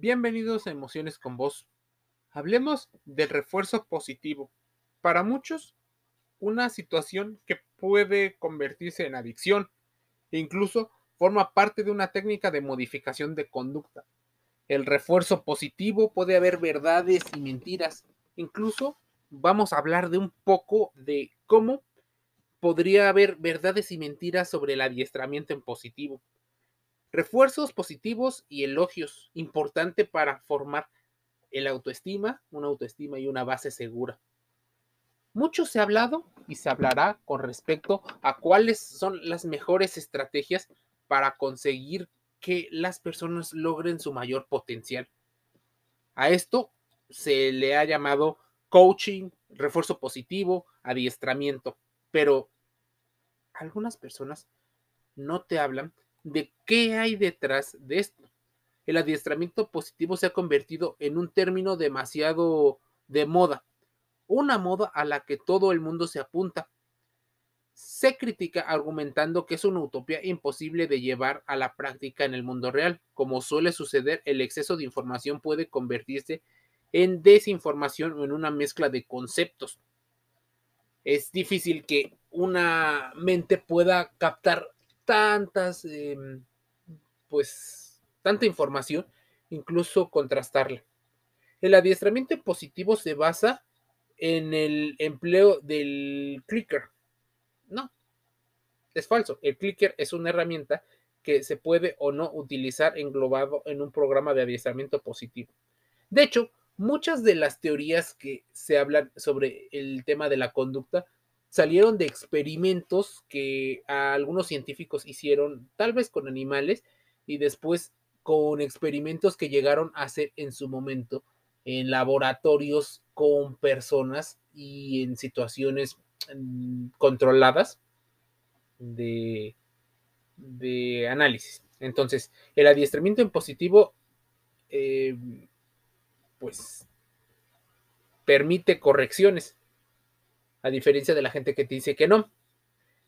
Bienvenidos a Emociones con Vos. Hablemos del refuerzo positivo. Para muchos, una situación que puede convertirse en adicción e incluso forma parte de una técnica de modificación de conducta. El refuerzo positivo puede haber verdades y mentiras. Incluso vamos a hablar de un poco de cómo podría haber verdades y mentiras sobre el adiestramiento en positivo. Refuerzos positivos y elogios, importante para formar el autoestima, una autoestima y una base segura. Mucho se ha hablado y se hablará con respecto a cuáles son las mejores estrategias para conseguir que las personas logren su mayor potencial. A esto se le ha llamado coaching, refuerzo positivo, adiestramiento, pero algunas personas no te hablan de qué hay detrás de esto. El adiestramiento positivo se ha convertido en un término demasiado de moda, una moda a la que todo el mundo se apunta. Se critica argumentando que es una utopía imposible de llevar a la práctica en el mundo real. Como suele suceder, el exceso de información puede convertirse en desinformación o en una mezcla de conceptos. Es difícil que una mente pueda captar tantas, em, pues, tanta información, incluso contrastarla. El adiestramiento positivo se basa en el empleo del clicker. No, es falso. El clicker es una herramienta que se puede o no utilizar englobado en un programa de adiestramiento positivo. De hecho, muchas de las teorías que se hablan sobre el tema de la conducta salieron de experimentos que algunos científicos hicieron, tal vez con animales, y después con experimentos que llegaron a hacer en su momento en laboratorios con personas y en situaciones mm, controladas de, de análisis. Entonces, el adiestramiento en positivo, eh, pues, permite correcciones a diferencia de la gente que te dice que no.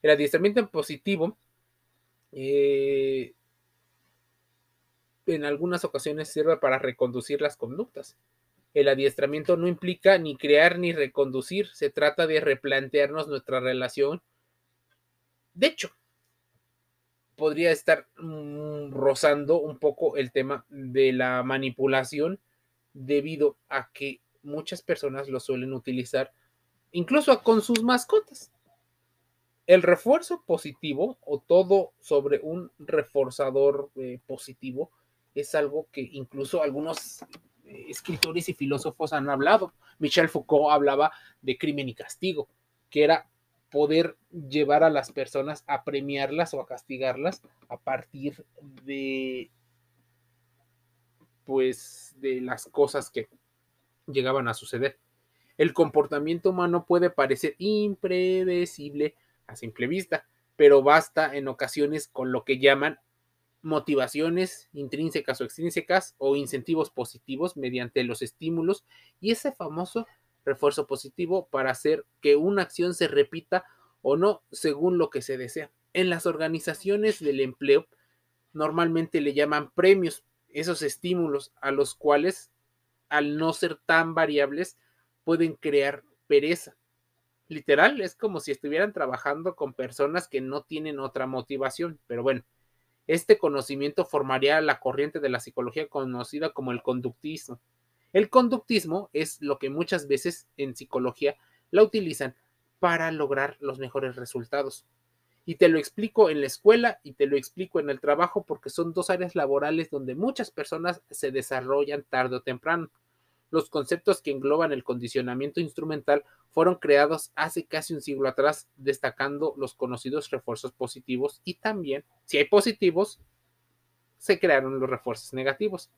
El adiestramiento en positivo eh, en algunas ocasiones sirve para reconducir las conductas. El adiestramiento no implica ni crear ni reconducir, se trata de replantearnos nuestra relación. De hecho, podría estar mm, rozando un poco el tema de la manipulación debido a que muchas personas lo suelen utilizar incluso con sus mascotas. El refuerzo positivo o todo sobre un reforzador eh, positivo es algo que incluso algunos eh, escritores y filósofos han hablado. Michel Foucault hablaba de crimen y castigo, que era poder llevar a las personas a premiarlas o a castigarlas a partir de pues de las cosas que llegaban a suceder. El comportamiento humano puede parecer impredecible a simple vista, pero basta en ocasiones con lo que llaman motivaciones intrínsecas o extrínsecas o incentivos positivos mediante los estímulos y ese famoso refuerzo positivo para hacer que una acción se repita o no según lo que se desea. En las organizaciones del empleo normalmente le llaman premios esos estímulos a los cuales al no ser tan variables pueden crear pereza. Literal, es como si estuvieran trabajando con personas que no tienen otra motivación, pero bueno, este conocimiento formaría la corriente de la psicología conocida como el conductismo. El conductismo es lo que muchas veces en psicología la utilizan para lograr los mejores resultados. Y te lo explico en la escuela y te lo explico en el trabajo porque son dos áreas laborales donde muchas personas se desarrollan tarde o temprano. Los conceptos que engloban el condicionamiento instrumental fueron creados hace casi un siglo atrás, destacando los conocidos refuerzos positivos y también, si hay positivos, se crearon los refuerzos negativos.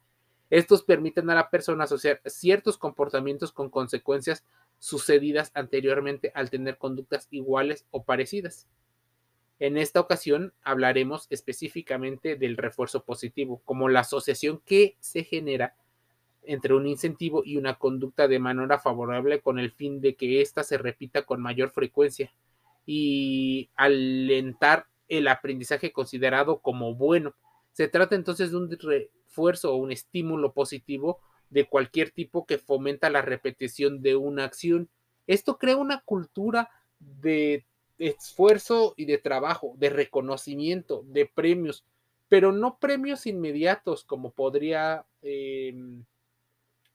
Estos permiten a la persona asociar ciertos comportamientos con consecuencias sucedidas anteriormente al tener conductas iguales o parecidas. En esta ocasión hablaremos específicamente del refuerzo positivo, como la asociación que se genera entre un incentivo y una conducta de manera favorable con el fin de que ésta se repita con mayor frecuencia y alentar el aprendizaje considerado como bueno. Se trata entonces de un refuerzo o un estímulo positivo de cualquier tipo que fomenta la repetición de una acción. Esto crea una cultura de esfuerzo y de trabajo, de reconocimiento, de premios, pero no premios inmediatos como podría em,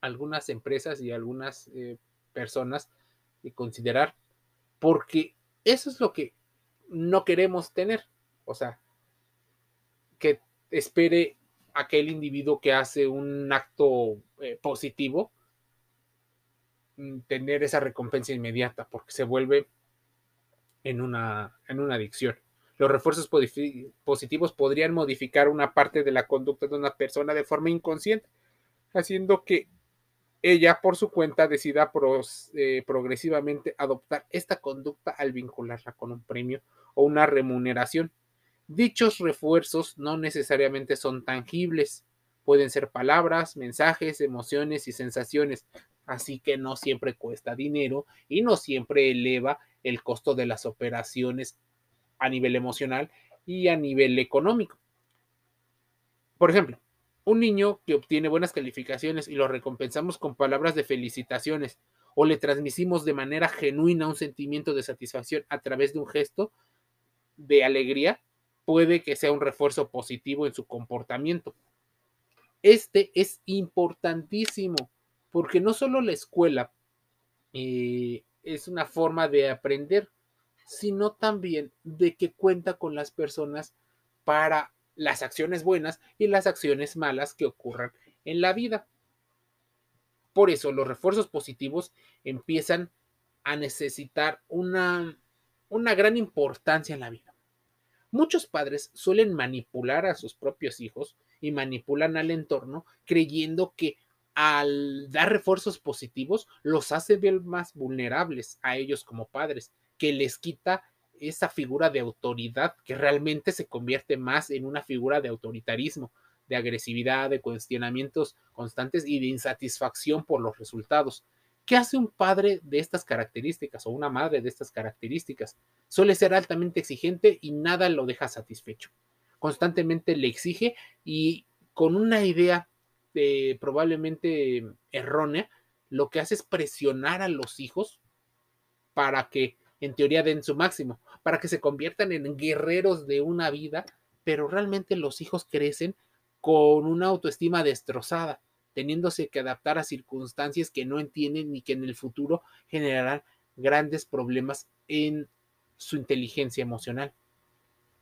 algunas empresas y algunas eh, personas considerar, porque eso es lo que no queremos tener. O sea, que espere aquel individuo que hace un acto eh, positivo mm, tener esa recompensa inmediata, porque se vuelve en una, en una adicción. Los refuerzos positivos podrían modificar una parte de la conducta de una persona de forma inconsciente, haciendo que ella por su cuenta decida eh, progresivamente adoptar esta conducta al vincularla con un premio o una remuneración. Dichos refuerzos no necesariamente son tangibles, pueden ser palabras, mensajes, emociones y sensaciones, así que no siempre cuesta dinero y no siempre eleva el costo de las operaciones a nivel emocional y a nivel económico. Por ejemplo, un niño que obtiene buenas calificaciones y lo recompensamos con palabras de felicitaciones o le transmitimos de manera genuina un sentimiento de satisfacción a través de un gesto de alegría, puede que sea un refuerzo positivo en su comportamiento. Este es importantísimo porque no solo la escuela eh, es una forma de aprender, sino también de que cuenta con las personas para las acciones buenas y las acciones malas que ocurran en la vida. Por eso los refuerzos positivos empiezan a necesitar una, una gran importancia en la vida. Muchos padres suelen manipular a sus propios hijos y manipulan al entorno creyendo que al dar refuerzos positivos los hace ver más vulnerables a ellos como padres, que les quita esa figura de autoridad que realmente se convierte más en una figura de autoritarismo, de agresividad, de cuestionamientos constantes y de insatisfacción por los resultados. ¿Qué hace un padre de estas características o una madre de estas características? Suele ser altamente exigente y nada lo deja satisfecho. Constantemente le exige y con una idea eh, probablemente errónea, lo que hace es presionar a los hijos para que en teoría den su máximo, para que se conviertan en guerreros de una vida, pero realmente los hijos crecen con una autoestima destrozada, teniéndose que adaptar a circunstancias que no entienden y que en el futuro generarán grandes problemas en su inteligencia emocional.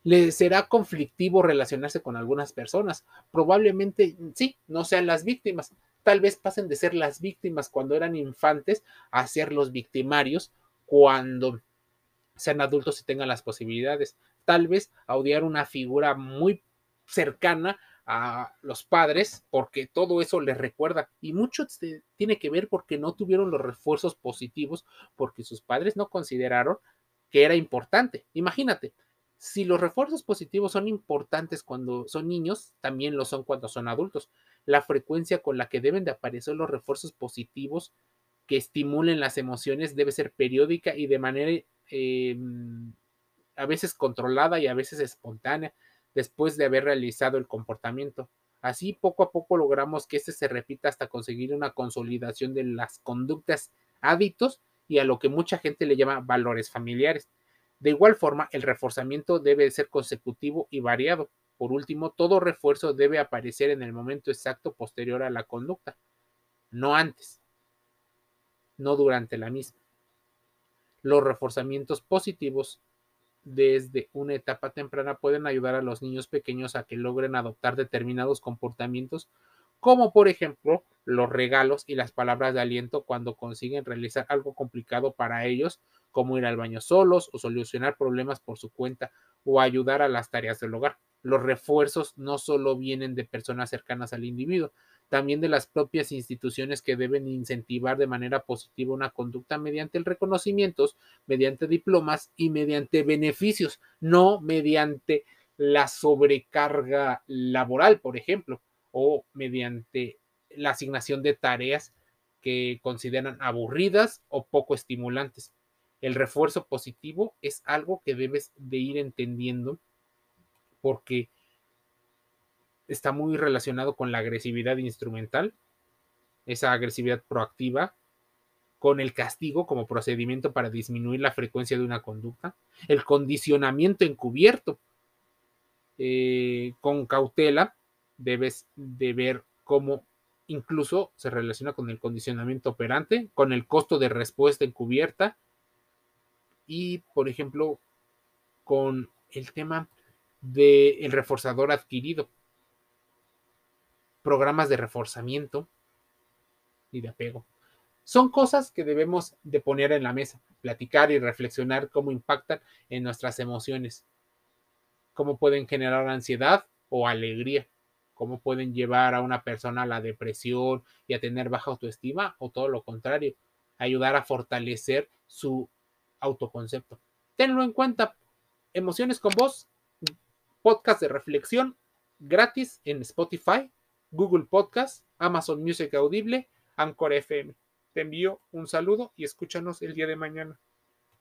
Le será conflictivo relacionarse con algunas personas. Probablemente sí, no sean las víctimas. Tal vez pasen de ser las víctimas cuando eran infantes a ser los victimarios cuando sean adultos y tengan las posibilidades. Tal vez odiar una figura muy cercana a los padres porque todo eso les recuerda y mucho tiene que ver porque no tuvieron los refuerzos positivos porque sus padres no consideraron que era importante. Imagínate, si los refuerzos positivos son importantes cuando son niños, también lo son cuando son adultos. La frecuencia con la que deben de aparecer los refuerzos positivos que estimulen las emociones debe ser periódica y de manera em, a veces controlada y a veces espontánea después de haber realizado el comportamiento. Así poco a poco logramos que este se repita hasta conseguir una consolidación de las conductas, hábitos y a lo que mucha gente le llama valores familiares. De igual forma, el reforzamiento debe ser consecutivo y variado. Por último, todo refuerzo debe aparecer en el momento exacto posterior a la conducta, no antes no durante la misma. Los reforzamientos positivos desde una etapa temprana pueden ayudar a los niños pequeños a que logren adoptar determinados comportamientos, como por ejemplo los regalos y las palabras de aliento cuando consiguen realizar algo complicado para ellos, como ir al baño solos o solucionar problemas por su cuenta o ayudar a las tareas del hogar. Los refuerzos no solo vienen de personas cercanas al individuo, también de las propias instituciones que deben incentivar de manera positiva una conducta mediante el reconocimientos, mediante diplomas y mediante beneficios, no mediante la sobrecarga laboral, por ejemplo, o mediante la asignación de tareas que consideran aburridas o poco estimulantes. El refuerzo positivo es algo que debes de ir entendiendo porque está muy relacionado con la agresividad instrumental, esa agresividad proactiva, con el castigo como procedimiento para disminuir la frecuencia de una conducta, el condicionamiento encubierto. Eh, con cautela debes de ver cómo incluso se relaciona con el condicionamiento operante, con el costo de respuesta encubierta y, por ejemplo, con el tema del reforzador adquirido, programas de reforzamiento y de apego. Son cosas que debemos de poner en la mesa, platicar y reflexionar cómo impactan en nuestras emociones, cómo pueden generar ansiedad o alegría, cómo pueden llevar a una persona a la depresión y a tener baja autoestima o todo lo contrario, ayudar a fortalecer su autoconcepto. Tenlo en cuenta. Emociones con vos, podcast de reflexión gratis en Spotify, Google Podcast, Amazon Music Audible, Anchor FM. Te envío un saludo y escúchanos el día de mañana.